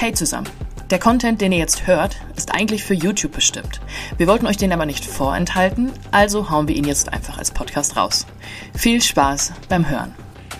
Hey zusammen. Der Content, den ihr jetzt hört, ist eigentlich für YouTube bestimmt. Wir wollten euch den aber nicht vorenthalten, also hauen wir ihn jetzt einfach als Podcast raus. Viel Spaß beim Hören.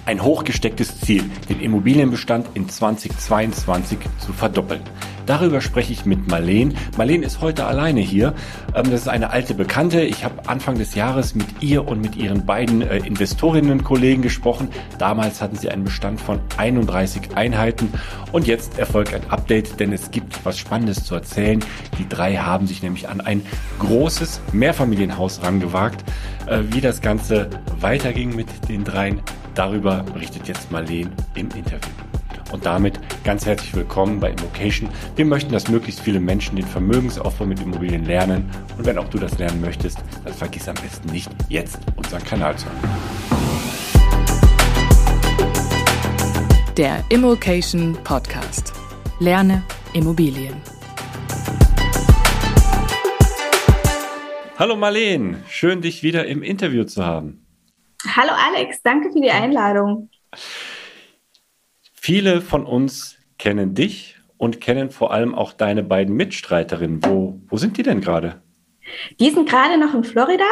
Ein hochgestecktes Ziel, den Immobilienbestand in 2022 zu verdoppeln. Darüber spreche ich mit Marleen. Marleen ist heute alleine hier. Ähm, das ist eine alte Bekannte. Ich habe Anfang des Jahres mit ihr und mit ihren beiden äh, Investorinnen-Kollegen gesprochen. Damals hatten sie einen Bestand von 31 Einheiten und jetzt erfolgt ein Update, denn es gibt was Spannendes zu erzählen. Die drei haben sich nämlich an ein großes Mehrfamilienhaus rangewagt. Äh, wie das Ganze weiterging mit den dreien, darüber berichtet jetzt Marleen im Interview. Und damit ganz herzlich willkommen bei Immocation. Wir möchten, dass möglichst viele Menschen den Vermögensaufbau mit Immobilien lernen. Und wenn auch du das lernen möchtest, dann vergiss am besten nicht, jetzt unseren Kanal zu hören. Der Immocation Podcast. Lerne Immobilien. Hallo Marleen, schön dich wieder im Interview zu haben. Hallo Alex, danke für die Einladung. Viele von uns kennen dich und kennen vor allem auch deine beiden Mitstreiterinnen. Wo, wo sind die denn gerade? Die sind gerade noch in Florida.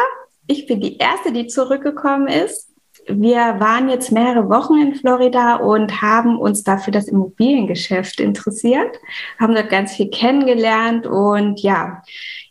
Ich bin die Erste, die zurückgekommen ist. Wir waren jetzt mehrere Wochen in Florida und haben uns dafür das Immobiliengeschäft interessiert, haben dort ganz viel kennengelernt und ja,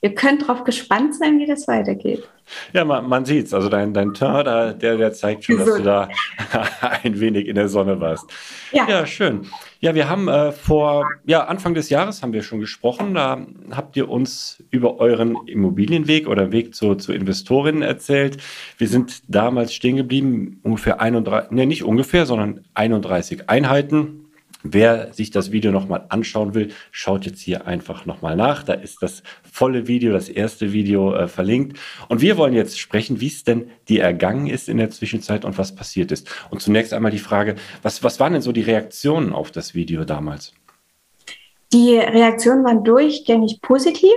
ihr könnt darauf gespannt sein, wie das weitergeht. Ja, man, man sieht es. Also dein, dein Teint, der, der zeigt schon, dass du da ein wenig in der Sonne warst. Ja, ja schön. Ja, wir haben äh, vor ja, Anfang des Jahres haben wir schon gesprochen. Da habt ihr uns über euren Immobilienweg oder Weg zu, zu Investorinnen erzählt. Wir sind damals stehen geblieben, ungefähr 31, ne, nicht ungefähr, sondern 31 Einheiten Wer sich das Video nochmal anschauen will, schaut jetzt hier einfach nochmal nach. Da ist das volle Video, das erste Video äh, verlinkt. Und wir wollen jetzt sprechen, wie es denn dir ergangen ist in der Zwischenzeit und was passiert ist. Und zunächst einmal die Frage, was, was waren denn so die Reaktionen auf das Video damals? Die Reaktionen waren durchgängig positiv.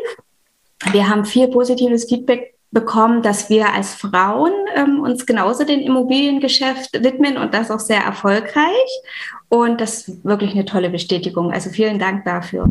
Wir haben viel positives Feedback bekommen, dass wir als Frauen ähm, uns genauso dem Immobiliengeschäft widmen und das auch sehr erfolgreich. Und das ist wirklich eine tolle Bestätigung. Also vielen Dank dafür.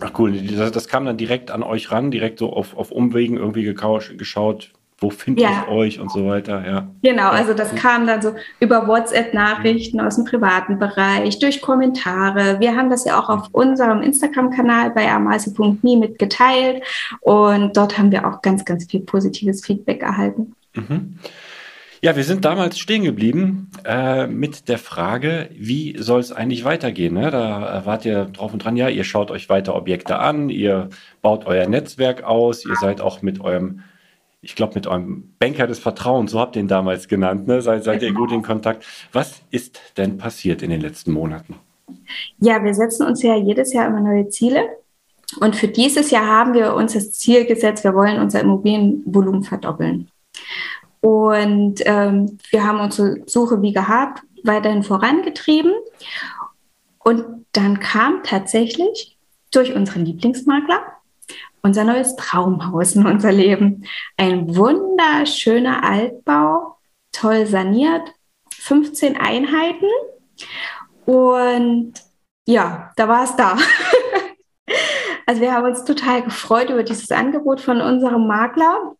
Ach cool, das, das kam dann direkt an euch ran, direkt so auf, auf Umwegen irgendwie geschaut, wo finde ja. ich euch und so weiter, ja. Genau, also das kam dann so über WhatsApp-Nachrichten aus dem privaten Bereich, durch Kommentare. Wir haben das ja auch auf unserem Instagram-Kanal bei amasi.me mitgeteilt und dort haben wir auch ganz, ganz viel positives Feedback erhalten. Mhm. Ja, wir sind damals stehen geblieben äh, mit der Frage, wie soll es eigentlich weitergehen? Ne? Da wart ihr drauf und dran, ja, ihr schaut euch weiter Objekte an, ihr baut euer Netzwerk aus, ihr seid auch mit eurem ich glaube, mit eurem Banker des Vertrauens, so habt ihr ihn damals genannt, ne? seid, seid ihr gut in Kontakt. Was ist denn passiert in den letzten Monaten? Ja, wir setzen uns ja jedes Jahr immer neue Ziele. Und für dieses Jahr haben wir uns das Ziel gesetzt, wir wollen unser Immobilienvolumen verdoppeln. Und ähm, wir haben unsere Suche wie gehabt weiterhin vorangetrieben. Und dann kam tatsächlich durch unseren Lieblingsmakler unser neues Traumhaus in unser Leben. Ein wunderschöner Altbau, toll saniert, 15 Einheiten. Und ja, da war es da. also wir haben uns total gefreut über dieses Angebot von unserem Makler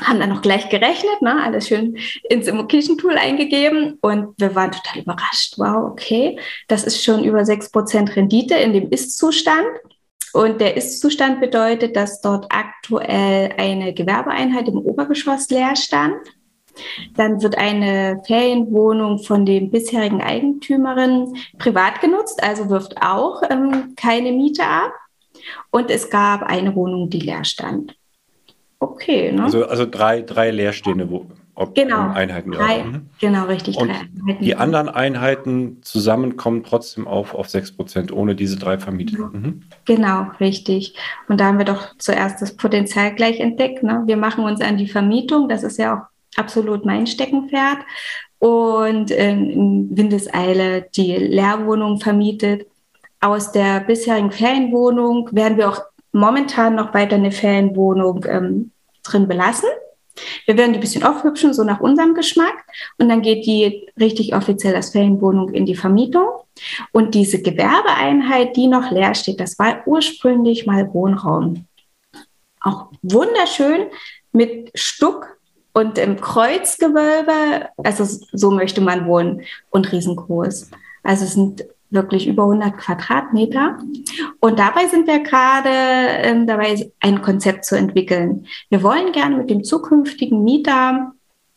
haben dann noch gleich gerechnet, ne, alles schön ins Immocation-Tool eingegeben und wir waren total überrascht. Wow, okay, das ist schon über 6% Rendite in dem Ist-Zustand. Und der Ist-Zustand bedeutet, dass dort aktuell eine Gewerbeeinheit im Obergeschoss leer stand. Dann wird eine Ferienwohnung von den bisherigen Eigentümerinnen privat genutzt, also wirft auch ähm, keine Miete ab. Und es gab eine Wohnung, die leer stand. Okay, ne? Also, also drei, drei leerstehende. Ob genau, Einheiten drei, mhm. genau, richtig. Und die anderen Einheiten zusammen kommen trotzdem auf, auf 6% ohne diese drei Vermieter. Mhm. Genau, richtig. Und da haben wir doch zuerst das Potenzial gleich entdeckt. Ne? Wir machen uns an die Vermietung, das ist ja auch absolut mein Steckenpferd. Und in Windeseile die Leerwohnung vermietet. Aus der bisherigen Ferienwohnung werden wir auch momentan noch weiter eine Ferienwohnung ähm, drin belassen. Wir werden die ein bisschen aufhübschen, so nach unserem Geschmack. Und dann geht die richtig offiziell als Ferienwohnung in die Vermietung. Und diese Gewerbeeinheit, die noch leer steht, das war ursprünglich mal Wohnraum. Auch wunderschön mit Stuck und im Kreuzgewölbe. Also so möchte man wohnen und riesengroß. Also es sind wirklich über 100 Quadratmeter. Und dabei sind wir gerade ähm, dabei, ein Konzept zu entwickeln. Wir wollen gerne mit dem zukünftigen Mieter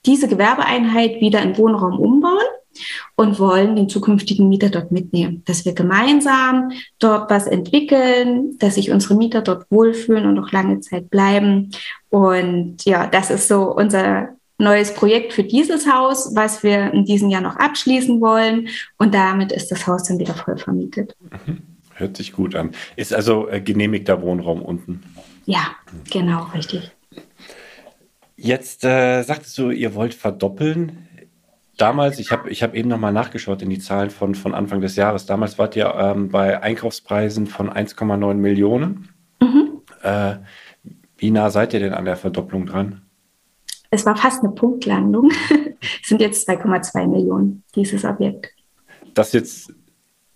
diese Gewerbeeinheit wieder in Wohnraum umbauen und wollen den zukünftigen Mieter dort mitnehmen, dass wir gemeinsam dort was entwickeln, dass sich unsere Mieter dort wohlfühlen und auch lange Zeit bleiben. Und ja, das ist so unser neues Projekt für dieses Haus, was wir in diesem Jahr noch abschließen wollen. Und damit ist das Haus dann wieder voll vermietet. Mhm. Hört sich gut an. Ist also äh, genehmigter Wohnraum unten. Ja, genau, richtig. Jetzt äh, sagtest du, ihr wollt verdoppeln. Damals, ich habe ich hab eben nochmal nachgeschaut in die Zahlen von, von Anfang des Jahres. Damals wart ihr ähm, bei Einkaufspreisen von 1,9 Millionen. Mhm. Äh, wie nah seid ihr denn an der Verdopplung dran? Es war fast eine Punktlandung. es sind jetzt 2,2 Millionen, dieses Objekt. Das jetzt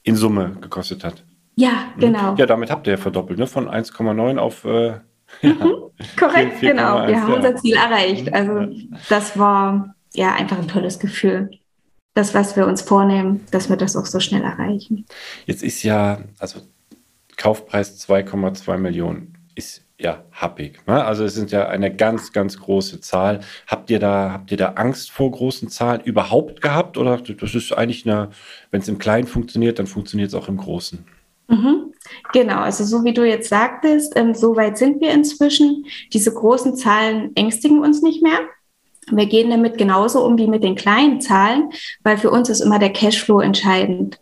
in Summe gekostet hat. Ja, mhm. genau. Ja, damit habt ihr ja verdoppelt, ne? Von 1,9 auf. Äh, ja, mhm, korrekt, 4, 4, genau. 1, wir haben ja. unser Ziel erreicht. Mhm. Also, das war ja einfach ein tolles Gefühl. Das, was wir uns vornehmen, dass wir das auch so schnell erreichen. Jetzt ist ja, also Kaufpreis 2,2 Millionen ist ja happig. Ne? Also es sind ja eine ganz, ganz große Zahl. Habt ihr da, habt ihr da Angst vor großen Zahlen überhaupt gehabt? Oder das ist eigentlich eine, wenn es im Kleinen funktioniert, dann funktioniert es auch im Großen. Mhm. Genau, also so wie du jetzt sagtest, ähm, so weit sind wir inzwischen. Diese großen Zahlen ängstigen uns nicht mehr. Wir gehen damit genauso um wie mit den kleinen Zahlen, weil für uns ist immer der Cashflow entscheidend.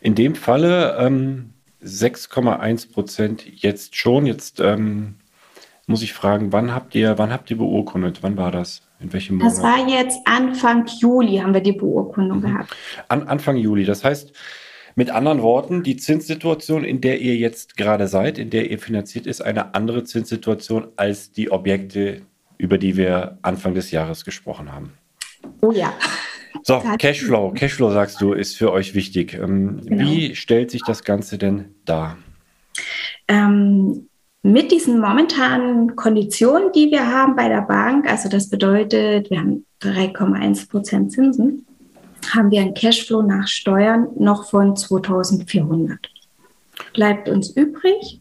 In dem Falle ähm 6,1 Prozent jetzt schon. Jetzt ähm, muss ich fragen, wann habt ihr, wann habt ihr beurkundet? Wann war das? In welchem Monat? Das war jetzt Anfang Juli haben wir die Beurkundung mhm. gehabt. An, Anfang Juli. Das heißt, mit anderen Worten, die Zinssituation, in der ihr jetzt gerade seid, in der ihr finanziert, ist eine andere Zinssituation als die Objekte, über die wir Anfang des Jahres gesprochen haben. Oh ja. So, Cashflow. Cashflow, sagst du, ist für euch wichtig. Ähm, genau. Wie stellt sich das Ganze denn dar? Ähm, mit diesen momentanen Konditionen, die wir haben bei der Bank, also das bedeutet, wir haben 3,1 Prozent Zinsen, haben wir einen Cashflow nach Steuern noch von 2400. Bleibt uns übrig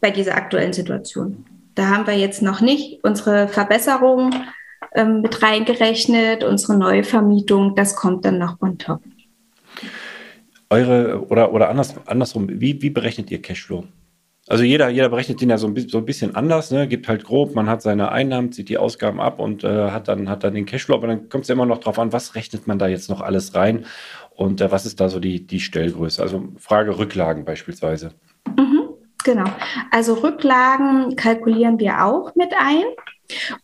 bei dieser aktuellen Situation. Da haben wir jetzt noch nicht unsere Verbesserung ähm, mit reingerechnet, unsere Neuvermietung, das kommt dann noch on top. Eure, oder, oder anders, andersrum, wie, wie berechnet ihr Cashflow? Also jeder, jeder berechnet den ja so ein, so ein bisschen anders, ne? gibt halt grob, man hat seine Einnahmen, zieht die Ausgaben ab und äh, hat, dann, hat dann den Cashflow, aber dann kommt es ja immer noch drauf an, was rechnet man da jetzt noch alles rein und äh, was ist da so die, die Stellgröße? Also Frage Rücklagen beispielsweise. Mhm, genau. Also Rücklagen kalkulieren wir auch mit ein.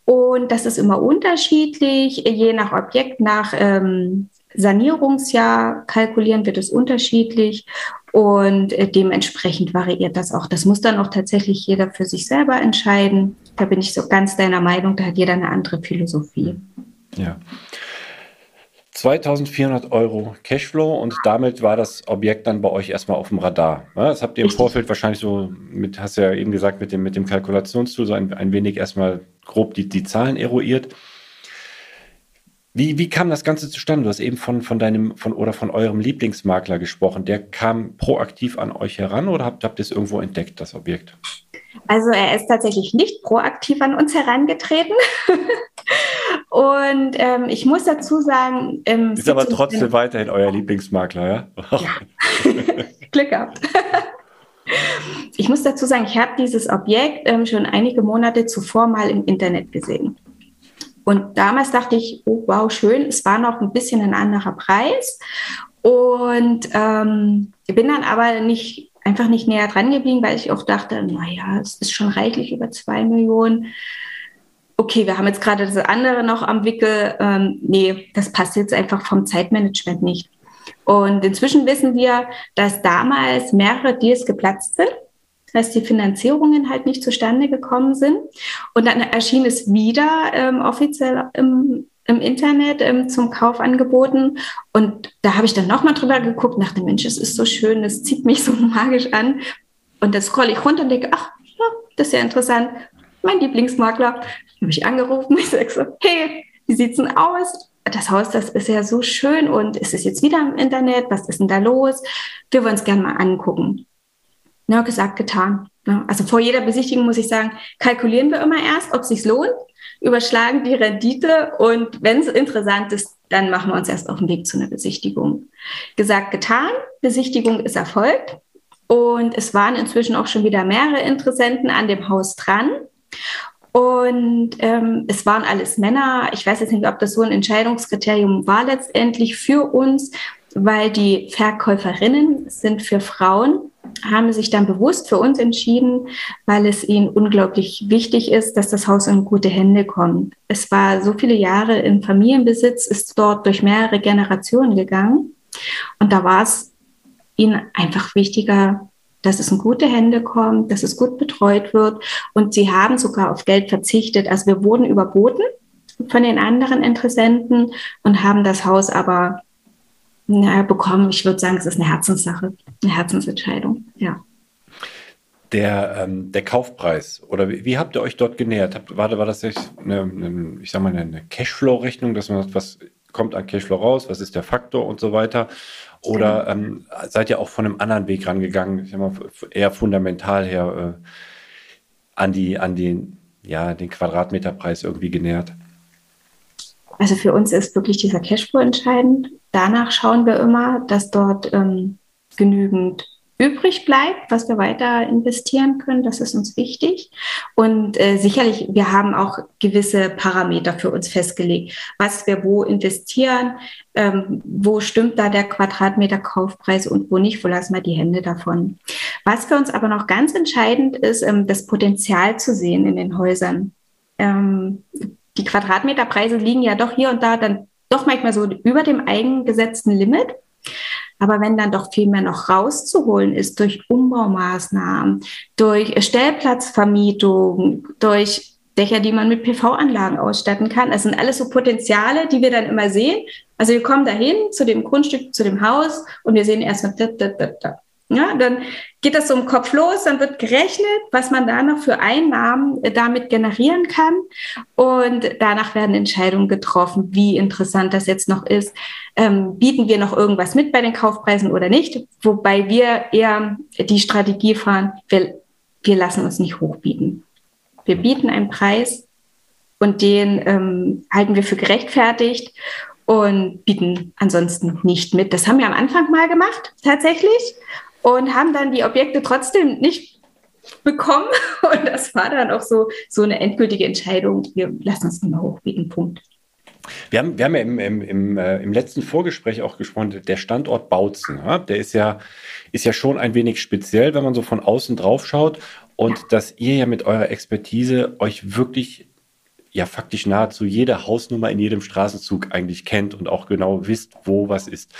Und das ist immer unterschiedlich, je nach Objekt, nach ähm, Sanierungsjahr kalkulieren wir das unterschiedlich und äh, dementsprechend variiert das auch. Das muss dann auch tatsächlich jeder für sich selber entscheiden. Da bin ich so ganz deiner Meinung, da hat jeder eine andere Philosophie. Ja. 2400 Euro Cashflow und damit war das Objekt dann bei euch erstmal auf dem Radar. Das habt ihr im Vorfeld wahrscheinlich so mit, hast du ja eben gesagt, mit dem, mit dem Kalkulationstool so ein, ein wenig erstmal grob die, die Zahlen eruiert. Wie, wie kam das Ganze zustande? Du hast eben von, von deinem von, oder von eurem Lieblingsmakler gesprochen. Der kam proaktiv an euch heran oder habt, habt ihr es irgendwo entdeckt, das Objekt? Also er ist tatsächlich nicht proaktiv an uns herangetreten. Und ähm, ich muss dazu sagen, ist aber trotzdem weiterhin euer Lieblingsmakler, ja? ja. Glück gehabt. ich muss dazu sagen, ich habe dieses Objekt ähm, schon einige Monate zuvor mal im Internet gesehen. Und damals dachte ich, oh wow, schön, es war noch ein bisschen ein anderer Preis. Und ähm, bin dann aber nicht einfach nicht näher dran geblieben, weil ich auch dachte, naja, es ist schon reichlich über zwei Millionen. Okay, wir haben jetzt gerade das andere noch am Wickel. Ähm, nee, das passt jetzt einfach vom Zeitmanagement nicht. Und inzwischen wissen wir, dass damals mehrere Deals geplatzt sind. dass die Finanzierungen halt nicht zustande gekommen sind. Und dann erschien es wieder ähm, offiziell im, im Internet ähm, zum Kauf angeboten. Und da habe ich dann nochmal drüber geguckt, dachte, Mensch, es ist so schön, es zieht mich so magisch an. Und dann scrolle ich runter und denke, ach, das ist ja interessant. Mein Lieblingsmakler, habe ich angerufen, ich sage so, hey, wie sieht's denn aus? Das Haus, das ist ja so schön und ist es jetzt wieder im Internet? Was ist denn da los? Wir wollen es gerne mal angucken. Na, gesagt, getan. Also vor jeder Besichtigung muss ich sagen, kalkulieren wir immer erst, ob es sich lohnt, überschlagen die Rendite und wenn es interessant ist, dann machen wir uns erst auf den Weg zu einer Besichtigung. Gesagt, getan, Besichtigung ist erfolgt und es waren inzwischen auch schon wieder mehrere Interessenten an dem Haus dran. Und ähm, es waren alles Männer. Ich weiß jetzt nicht, ob das so ein Entscheidungskriterium war letztendlich für uns, weil die Verkäuferinnen sind für Frauen, haben sich dann bewusst für uns entschieden, weil es ihnen unglaublich wichtig ist, dass das Haus in gute Hände kommt. Es war so viele Jahre in Familienbesitz, ist dort durch mehrere Generationen gegangen. Und da war es ihnen einfach wichtiger, dass es in gute Hände kommt, dass es gut betreut wird. Und sie haben sogar auf Geld verzichtet. Also wir wurden überboten von den anderen Interessenten und haben das Haus aber na, bekommen. Ich würde sagen, es ist eine Herzenssache, eine Herzensentscheidung, ja. Der, ähm, der Kaufpreis oder wie, wie, habt ihr euch dort genähert? Habt, war, war das eine, eine, ich sag mal, eine Cashflow-Rechnung, dass man was kommt an Cashflow raus, was ist der Faktor und so weiter? Oder ähm, seid ihr auch von einem anderen Weg rangegangen, ich sag mal, eher fundamental her äh, an, die, an den, ja, den Quadratmeterpreis irgendwie genähert? Also für uns ist wirklich dieser Cashflow entscheidend. Danach schauen wir immer, dass dort ähm, genügend übrig bleibt, was wir weiter investieren können. Das ist uns wichtig. Und äh, sicherlich, wir haben auch gewisse Parameter für uns festgelegt, was wir wo investieren, ähm, wo stimmt da der Quadratmeter Kaufpreis und wo nicht, wo lassen wir die Hände davon. Was für uns aber noch ganz entscheidend ist, ähm, das Potenzial zu sehen in den Häusern. Ähm, die Quadratmeterpreise liegen ja doch hier und da dann doch manchmal so über dem eigengesetzten Limit. Aber wenn dann doch viel mehr noch rauszuholen ist durch Umbaumaßnahmen, durch Stellplatzvermietung, durch Dächer, die man mit PV-Anlagen ausstatten kann. Das sind alles so Potenziale, die wir dann immer sehen. Also wir kommen dahin zu dem Grundstück, zu dem Haus und wir sehen erstmal, da, da, da, da. Ja, dann geht das so im Kopf los, dann wird gerechnet, was man da noch für Einnahmen äh, damit generieren kann. Und danach werden Entscheidungen getroffen, wie interessant das jetzt noch ist. Ähm, bieten wir noch irgendwas mit bei den Kaufpreisen oder nicht? Wobei wir eher die Strategie fahren, wir, wir lassen uns nicht hochbieten. Wir bieten einen Preis und den ähm, halten wir für gerechtfertigt und bieten ansonsten nicht mit. Das haben wir am Anfang mal gemacht, tatsächlich und haben dann die Objekte trotzdem nicht bekommen. Und das war dann auch so, so eine endgültige Entscheidung. Wir lassen nicht mehr hochbieten, Punkt. Wir haben, wir haben ja im, im, im, äh, im letzten Vorgespräch auch gesprochen, der Standort Bautzen, ja, der ist ja, ist ja schon ein wenig speziell, wenn man so von außen drauf schaut. Und ja. dass ihr ja mit eurer Expertise euch wirklich ja faktisch nahezu jede Hausnummer in jedem Straßenzug eigentlich kennt und auch genau wisst, wo was ist.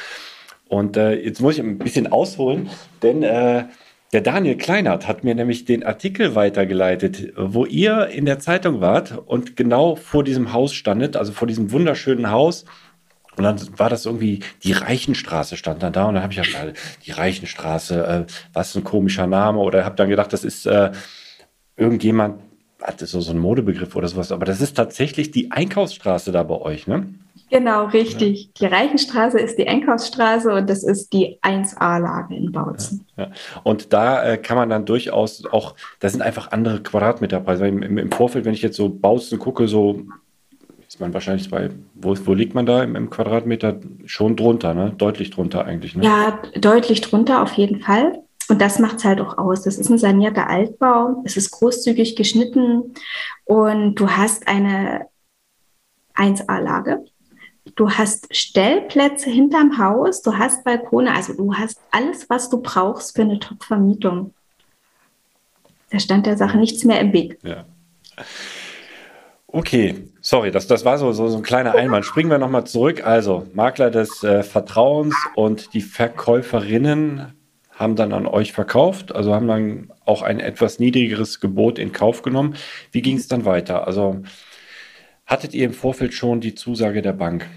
Und äh, jetzt muss ich ein bisschen ausholen, denn äh, der Daniel Kleinert hat mir nämlich den Artikel weitergeleitet, wo ihr in der Zeitung wart und genau vor diesem Haus standet, also vor diesem wunderschönen Haus. Und dann war das irgendwie, die Reichenstraße stand dann da und dann habe ich gedacht, die Reichenstraße, äh, was ein komischer Name. Oder habe dann gedacht, das ist äh, irgendjemand, hat so, so ein Modebegriff oder sowas. Aber das ist tatsächlich die Einkaufsstraße da bei euch, ne? Genau, richtig. Ja. Die Reichenstraße ist die Einkaufsstraße und das ist die 1A-Lage in Bautzen. Ja, ja. Und da äh, kann man dann durchaus auch, da sind einfach andere Quadratmeterpreise. Im, im, Im, Vorfeld, wenn ich jetzt so Bautzen gucke, so ist man wahrscheinlich bei, wo, wo liegt man da im, im, Quadratmeter? Schon drunter, ne? Deutlich drunter eigentlich. Ne? Ja, deutlich drunter auf jeden Fall. Und das macht es halt auch aus. Das ist ein sanierter Altbau. Es ist großzügig geschnitten und du hast eine 1A-Lage. Du hast Stellplätze hinterm Haus, du hast Balkone, also du hast alles, was du brauchst für eine Top-Vermietung. Da stand der Sache nichts mehr im Weg. Ja. Okay, sorry, das, das war so, so, so ein kleiner Einwand. Springen wir nochmal zurück. Also, Makler des äh, Vertrauens und die Verkäuferinnen haben dann an euch verkauft, also haben dann auch ein etwas niedrigeres Gebot in Kauf genommen. Wie ging es dann weiter? Also hattet ihr im Vorfeld schon die Zusage der Bank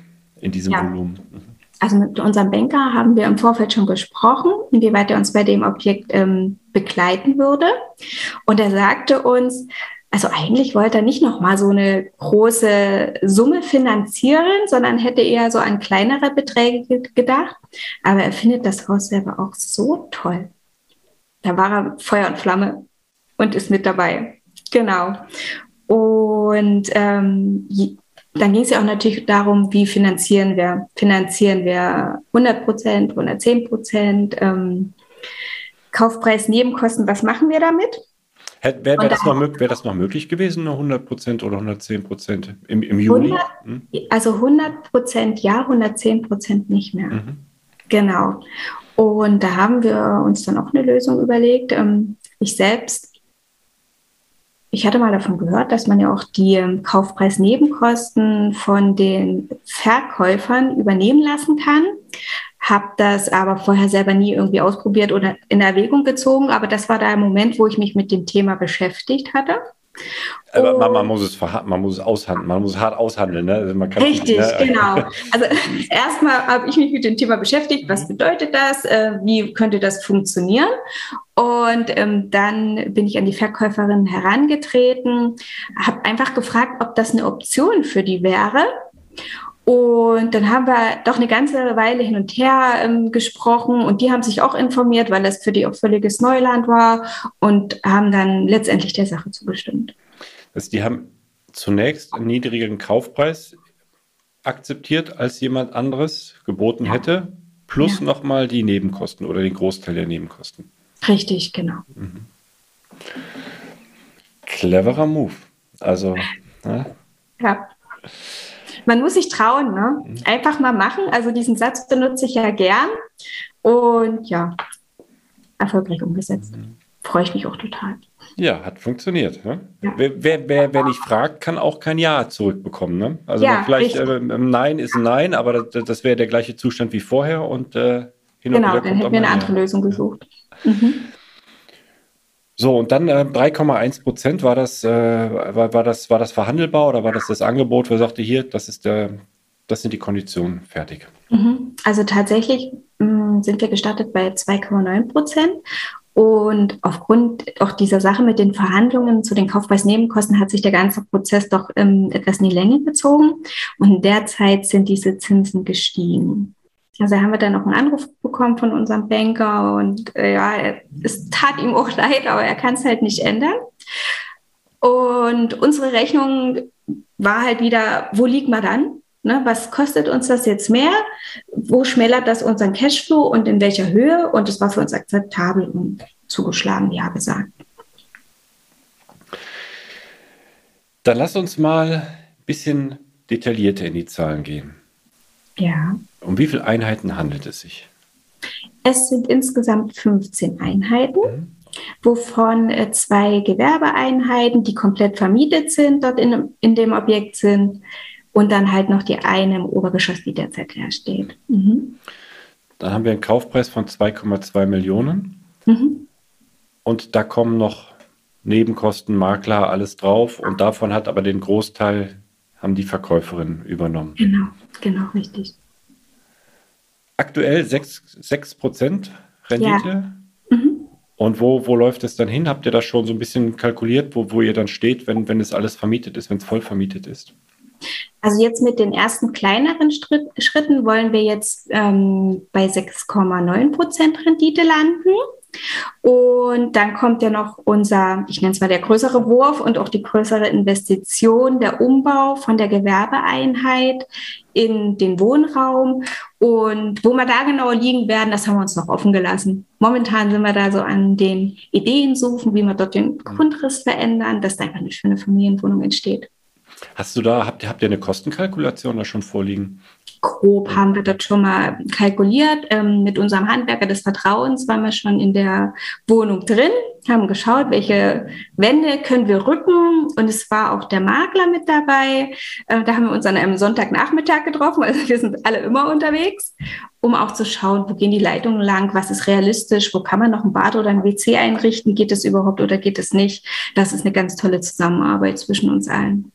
in diesem ja. Volumen? Also mit unserem Banker haben wir im Vorfeld schon gesprochen, inwieweit er uns bei dem Objekt ähm, begleiten würde. Und er sagte uns, also eigentlich wollte er nicht nochmal so eine große Summe finanzieren, sondern hätte eher so an kleinere Beträge gedacht. Aber er findet das Haus selber auch so toll. Da war er Feuer und Flamme und ist mit dabei. Genau. Und ähm, dann ging es ja auch natürlich darum, wie finanzieren wir? Finanzieren wir 100 Prozent, 110 Prozent? Ähm, Kaufpreis, Nebenkosten, was machen wir damit? Wäre wär das, wär das, noch möglich gewesen, nur 100 Prozent oder 110 Prozent im, im Juli? 100, hm? Also 100 Prozent ja, 110 Prozent nicht mehr. Mhm. Genau. Und da haben wir uns dann auch eine Lösung überlegt. Ähm, ich selbst, ich hatte mal davon gehört, dass man ja auch die ähm, Kaufpreisnebenkosten von den Verkäufern übernehmen lassen kann habe das aber vorher selber nie irgendwie ausprobiert oder in Erwägung gezogen. Aber das war der Moment, wo ich mich mit dem Thema beschäftigt hatte. Aber man, man, muss es man muss es aushandeln, man muss es hart aushandeln. Ne? Also Richtig, nicht, ne? genau. Also erstmal habe ich mich mit dem Thema beschäftigt, was mhm. bedeutet das, äh, wie könnte das funktionieren? Und ähm, dann bin ich an die Verkäuferin herangetreten, habe einfach gefragt, ob das eine Option für die wäre. Und dann haben wir doch eine ganze Weile hin und her ähm, gesprochen und die haben sich auch informiert, weil das für die auch völliges Neuland war und haben dann letztendlich der Sache zugestimmt. Also die haben zunächst einen niedrigeren Kaufpreis akzeptiert, als jemand anderes geboten ja. hätte, plus ja. nochmal die Nebenkosten oder den Großteil der Nebenkosten. Richtig, genau. Mhm. Cleverer Move. Also. Ne? Ja man muss sich trauen, ne? Mhm. Einfach mal machen. Also diesen Satz benutze ich ja gern. Und ja, erfolgreich umgesetzt. Mhm. Freue ich mich auch total. Ja, hat funktioniert. Ne? Ja. Wer, wer, wer, wer, nicht fragt, kann auch kein Ja zurückbekommen. Ne? Also ja, vielleicht äh, Nein ist ein Nein, aber das, das wäre der gleiche Zustand wie vorher und äh, hin und Genau, dann hätten wir eine andere. Lösung gesucht. Mhm. So, und dann äh, 3,1 Prozent, war das, äh, war, war, das, war das verhandelbar oder war das das Angebot, wo er sagte, hier, das, ist der, das sind die Konditionen, fertig? Mhm. Also tatsächlich mh, mm, sind wir gestartet bei 2,9 Prozent. Und aufgrund auch dieser Sache mit den Verhandlungen zu den Kaufpreisnebenkosten hat sich der ganze Prozess doch ähm, etwas in die Länge gezogen. Und derzeit sind diese Zinsen gestiegen. Also haben wir dann noch einen Anruf bekommen von unserem Banker und äh, ja, es tat ihm auch leid, aber er kann es halt nicht ändern. Und unsere Rechnung war halt wieder, wo liegt man dann? Ne, was kostet uns das jetzt mehr? Wo schmälert das unseren Cashflow und in welcher Höhe? Und es war für uns akzeptabel und zugeschlagen, ja gesagt. Dann lass uns mal ein bisschen detaillierter in die Zahlen gehen. Ja. Um wie viele Einheiten handelt es sich? Es sind insgesamt 15 Einheiten, mhm. wovon äh, zwei Gewerbeeinheiten, die komplett vermietet sind, dort in, in dem Objekt sind und dann halt noch die eine im Obergeschoss, die derzeit leer steht. Mhm. Dann haben wir einen Kaufpreis von 2,2 Millionen. Mhm. Und da kommen noch Nebenkosten, Makler, alles drauf. Und davon hat aber den Großteil haben die Verkäuferin übernommen. Genau, genau, richtig. Aktuell 6%, 6 Rendite. Ja. Mhm. Und wo, wo läuft es dann hin? Habt ihr das schon so ein bisschen kalkuliert, wo, wo ihr dann steht, wenn, wenn es alles vermietet ist, wenn es voll vermietet ist? Also jetzt mit den ersten kleineren Schritt, Schritten wollen wir jetzt ähm, bei 6,9 Prozent Rendite landen. Und dann kommt ja noch unser, ich nenne es mal der größere Wurf und auch die größere Investition, der Umbau von der Gewerbeeinheit in den Wohnraum. Und wo wir da genau liegen werden, das haben wir uns noch offen gelassen. Momentan sind wir da so an den Ideen suchen, wie wir dort den Grundriss verändern, dass da einfach eine schöne Familienwohnung entsteht. Hast du da, habt ihr, habt ihr eine Kostenkalkulation da schon vorliegen? Grob haben wir dort schon mal kalkuliert. Ähm, mit unserem Handwerker des Vertrauens waren wir schon in der Wohnung drin, haben geschaut, welche Wände können wir rücken. Und es war auch der Makler mit dabei. Äh, da haben wir uns an einem Sonntagnachmittag getroffen. Also wir sind alle immer unterwegs, um auch zu schauen, wo gehen die Leitungen lang, was ist realistisch, wo kann man noch ein Bad oder ein WC einrichten, geht es überhaupt oder geht es nicht. Das ist eine ganz tolle Zusammenarbeit zwischen uns allen.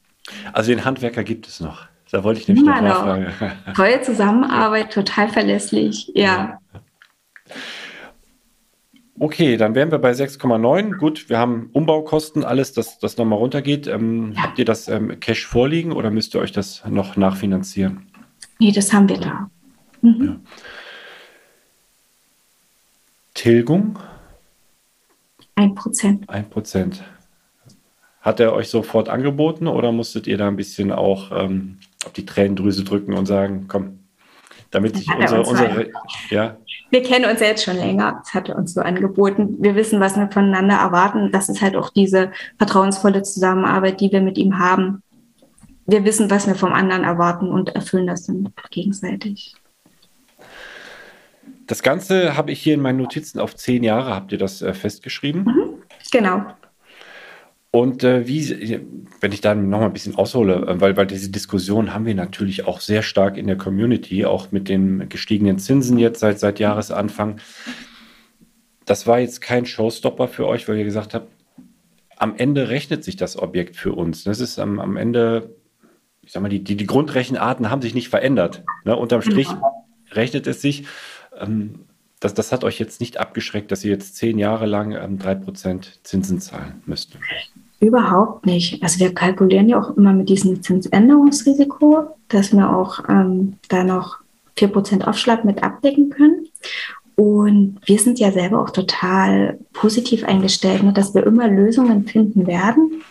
Also den Handwerker gibt es noch. Da wollte ich nämlich Immer noch nachfragen. Tolle Zusammenarbeit, total verlässlich, ja. Okay, dann wären wir bei 6,9. Gut, wir haben Umbaukosten, alles, das, das nochmal runtergeht. Ähm, ja. Habt ihr das ähm, Cash vorliegen oder müsst ihr euch das noch nachfinanzieren? Nee, das haben wir da. Mhm. Ja. Tilgung? Ein Prozent. Ein Prozent. Hat er euch sofort angeboten oder musstet ihr da ein bisschen auch ähm, auf die Tränendrüse drücken und sagen, komm, damit sich unsere, unsere ja. Wir kennen uns ja jetzt schon länger, das hat er uns so angeboten. Wir wissen, was wir voneinander erwarten. Das ist halt auch diese vertrauensvolle Zusammenarbeit, die wir mit ihm haben. Wir wissen, was wir vom anderen erwarten und erfüllen das dann gegenseitig. Das Ganze habe ich hier in meinen Notizen auf zehn Jahre, habt ihr das äh, festgeschrieben? Mhm, genau. Und äh, wie, wenn ich da noch mal ein bisschen aushole, äh, weil, weil diese Diskussion haben wir natürlich auch sehr stark in der Community, auch mit den gestiegenen Zinsen jetzt seit, seit Jahresanfang. Das war jetzt kein Showstopper für euch, weil ihr gesagt habt, am Ende rechnet sich das Objekt für uns. Das ist am, am Ende, ich sag mal, die, die, die Grundrechenarten haben sich nicht verändert. Ne? Unterm Strich rechnet es sich. Ähm, das, das hat euch jetzt nicht abgeschreckt, dass ihr jetzt zehn Jahre lang ähm, 3% Zinsen zahlen müsst. Überhaupt nicht. Also wir kalkulieren ja auch immer mit diesem Zinsänderungsrisiko, dass wir auch ähm, da noch 4% Aufschlag mit abdecken können. Und wir sind ja selber auch total positiv eingestellt, ne, dass wir immer Lösungen finden werden.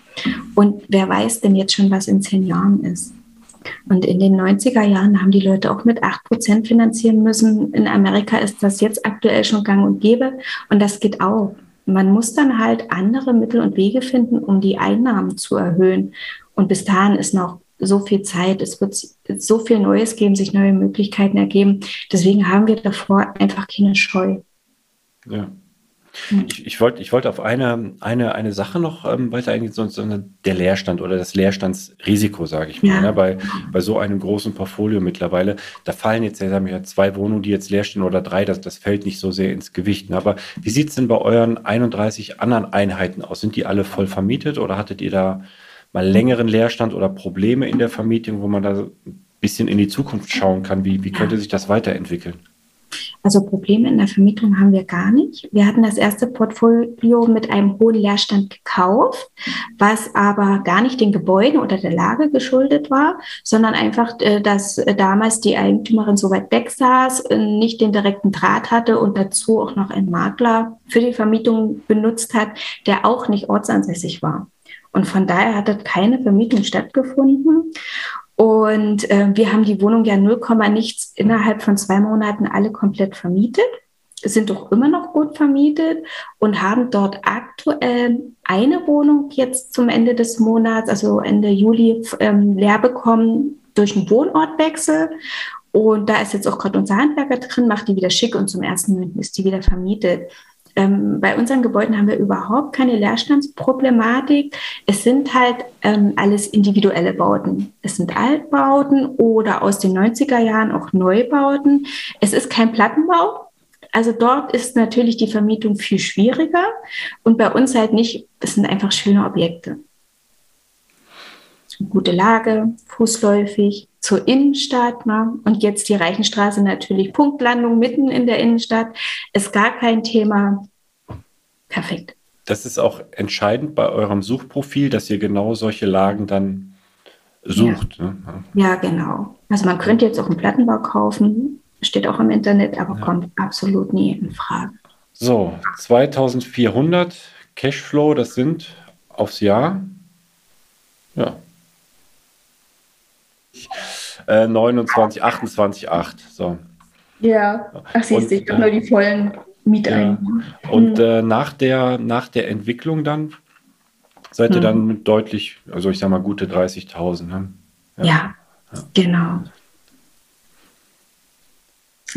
Und wer weiß denn jetzt schon, was in zehn Jahren ist? Und in den 90er Jahren haben die Leute auch mit 8% finanzieren müssen. In Amerika ist das jetzt aktuell schon gang und gäbe. Und das geht auch man muss dann halt andere Mittel und Wege finden, um die Einnahmen zu erhöhen. Und bis dahin ist noch so viel Zeit, es wird so viel Neues geben, sich neue Möglichkeiten ergeben. Deswegen haben wir davor einfach keine Scheu. Ja. Ich, ich wollte ich wollt auf eine, eine, eine Sache noch ähm, weiter eingehen, so, so der Leerstand oder das Leerstandsrisiko, sage ich mal. Ja. Ne? Bei, bei so einem großen Portfolio mittlerweile, da fallen jetzt ja, zwei Wohnungen, die jetzt leer stehen oder drei, das, das fällt nicht so sehr ins Gewicht. Ne? Aber wie sieht es denn bei euren 31 anderen Einheiten aus? Sind die alle voll vermietet oder hattet ihr da mal längeren Leerstand oder Probleme in der Vermietung, wo man da ein bisschen in die Zukunft schauen kann? Wie, wie könnte sich das weiterentwickeln? Also Probleme in der Vermietung haben wir gar nicht. Wir hatten das erste Portfolio mit einem hohen Leerstand gekauft, was aber gar nicht den Gebäuden oder der Lage geschuldet war, sondern einfach, äh, dass damals die Eigentümerin so weit weg saß, äh, nicht den direkten Draht hatte und dazu auch noch einen Makler für die Vermietung benutzt hat, der auch nicht ortsansässig war. Und von daher hat dort keine Vermietung stattgefunden. Und äh, wir haben die Wohnung ja 0, nichts innerhalb von zwei Monaten alle komplett vermietet, sind doch immer noch gut vermietet und haben dort aktuell eine Wohnung jetzt zum Ende des Monats, also Ende Juli, ähm, leer bekommen durch einen Wohnortwechsel. Und da ist jetzt auch gerade unser Handwerker drin, macht die wieder schick und zum ersten ist die wieder vermietet. Ähm, bei unseren Gebäuden haben wir überhaupt keine Leerstandsproblematik. Es sind halt ähm, alles individuelle Bauten. Es sind Altbauten oder aus den 90er Jahren auch Neubauten. Es ist kein Plattenbau. Also dort ist natürlich die Vermietung viel schwieriger und bei uns halt nicht. Es sind einfach schöne Objekte. Gute Lage, fußläufig, zur Innenstadt. Ne? Und jetzt die Reichenstraße natürlich Punktlandung mitten in der Innenstadt. Ist gar kein Thema. Perfekt. Das ist auch entscheidend bei eurem Suchprofil, dass ihr genau solche Lagen dann sucht. Ja, ne? ja genau. Also man könnte jetzt auch einen Plattenbau kaufen, steht auch im Internet, aber ja. kommt absolut nie in Frage. So, 2400 Cashflow, das sind aufs Jahr. Ja, äh, 29, 28, 8. So. Ja, ach siehst du, ich habe nur die vollen Mieteinnahmen. Ja. Und mhm. äh, nach, der, nach der Entwicklung dann seid ihr mhm. dann deutlich, also ich sag mal gute 30.000. Ne? Ja. ja. genau.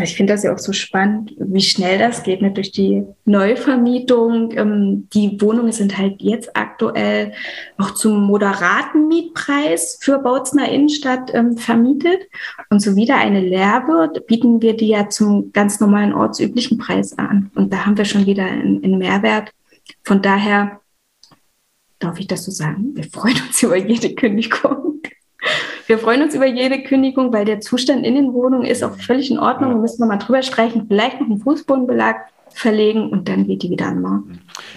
Ich finde das ja auch so spannend, wie schnell das geht ne? durch die Neuvermietung. Ähm, die Wohnungen sind halt jetzt aktuell auch zum moderaten Mietpreis für Bautzner Innenstadt ähm, vermietet. Und so wieder eine leer wird, bieten wir die ja zum ganz normalen ortsüblichen Preis an. Und da haben wir schon wieder einen, einen Mehrwert. Von daher darf ich das so sagen, wir freuen uns über jede Kündigung. Wir freuen uns über jede Kündigung, weil der Zustand in den Wohnungen ist auch völlig in Ordnung. Da müssen wir mal drüber streichen, vielleicht noch einen Fußbodenbelag verlegen und dann geht die wieder an Markt.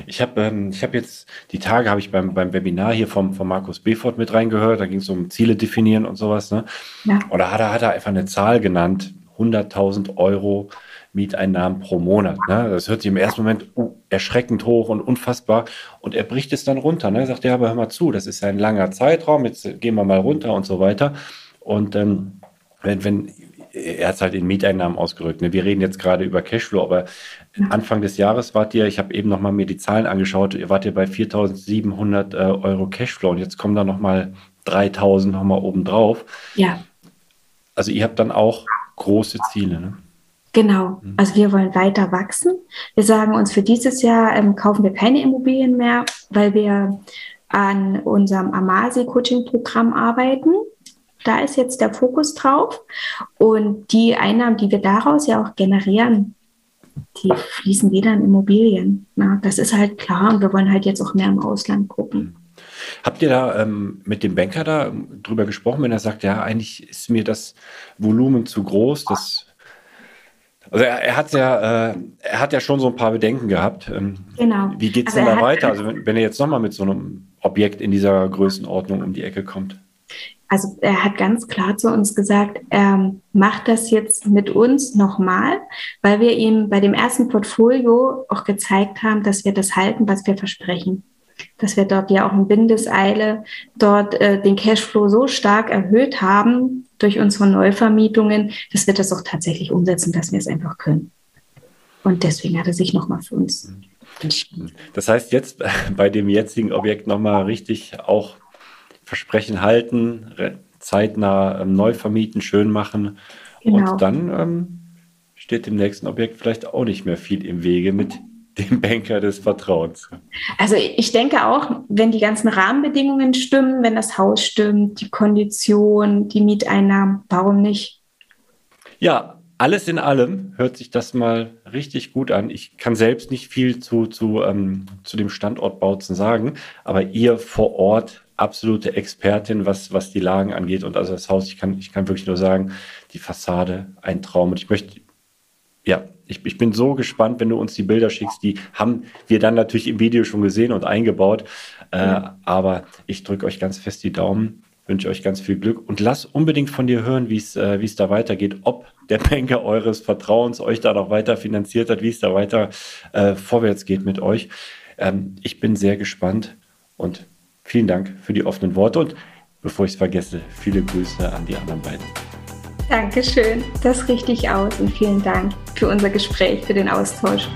Ich habe ähm, hab jetzt, die Tage habe ich beim, beim Webinar hier vom, vom Markus Befort mit reingehört, da ging es um Ziele definieren und sowas. Ne? Ja. Oder hat er, hat er einfach eine Zahl genannt, 100.000 Euro Mieteinnahmen pro Monat. Ne? Das hört sich im ersten Moment uh, erschreckend hoch und unfassbar. Und er bricht es dann runter. Ne? Er sagt, ja, aber hör mal zu, das ist ein langer Zeitraum, jetzt gehen wir mal runter und so weiter. Und ähm, wenn, wenn er hat es halt in Mieteinnahmen ausgerückt. Ne? Wir reden jetzt gerade über Cashflow, aber Anfang des Jahres wart ihr, ich habe eben noch mal mir die Zahlen angeschaut, ihr wart ihr bei 4.700 äh, Euro Cashflow und jetzt kommen da noch mal 3.000 noch mal obendrauf. Ja. Also ihr habt dann auch große Ziele. Ne? Genau, mhm. also wir wollen weiter wachsen. Wir sagen uns, für dieses Jahr ähm, kaufen wir keine Immobilien mehr, weil wir an unserem Amasi-Coaching-Programm arbeiten. Da ist jetzt der Fokus drauf. Und die Einnahmen, die wir daraus ja auch generieren, die fließen wieder in Immobilien. Na, das ist halt klar. Und wir wollen halt jetzt auch mehr im Ausland gucken. Mhm. Habt ihr da ähm, mit dem Banker da drüber gesprochen, wenn er sagt, ja, eigentlich ist mir das Volumen zu groß, das also er, er hat ja, äh, er hat ja schon so ein paar Bedenken gehabt. Ähm, genau. Wie geht es also denn da weiter? Also wenn, wenn er jetzt nochmal mit so einem Objekt in dieser Größenordnung um die Ecke kommt? Also er hat ganz klar zu uns gesagt, er macht das jetzt mit uns nochmal, weil wir ihm bei dem ersten Portfolio auch gezeigt haben, dass wir das halten, was wir versprechen dass wir dort ja auch in Windeseile dort äh, den Cashflow so stark erhöht haben durch unsere Neuvermietungen, dass wir das auch tatsächlich umsetzen, dass wir es einfach können. Und deswegen hat er sich nochmal für uns entschieden. Das heißt, jetzt bei dem jetzigen Objekt nochmal richtig auch Versprechen halten, zeitnah ähm, neu vermieten, schön machen. Genau. Und dann ähm, steht dem nächsten Objekt vielleicht auch nicht mehr viel im Wege mit dem Banker des Vertrauens. Also ich denke auch, wenn die ganzen Rahmenbedingungen stimmen, wenn das Haus stimmt, die Kondition, die Mieteinnahmen, warum nicht? Ja, alles in allem hört sich das mal richtig gut an. Ich kann selbst nicht viel zu, zu, ähm, zu dem Standort Bautzen sagen, aber ihr vor Ort absolute Expertin, was, was die Lagen angeht. Und also das Haus, ich kann, ich kann wirklich nur sagen, die Fassade, ein Traum. Und ich möchte ja, ich, ich, bin so gespannt, wenn du uns die Bilder schickst. Die haben wir dann natürlich im Video schon gesehen und eingebaut. Äh, ja. Aber ich drücke euch ganz fest die Daumen, wünsche euch ganz viel Glück und lass unbedingt von dir hören, wie äh, es da weitergeht, ob der Banker eures Vertrauens euch da noch weiter finanziert hat, wie es da weiter äh, vorwärts geht mit euch. Ähm, ich bin sehr gespannt und vielen Dank für die offenen Worte und bevor ich es vergesse, viele Grüße an die anderen beiden. Dankeschön, das richte ich aus und vielen Dank für unser Gespräch, für den Austausch.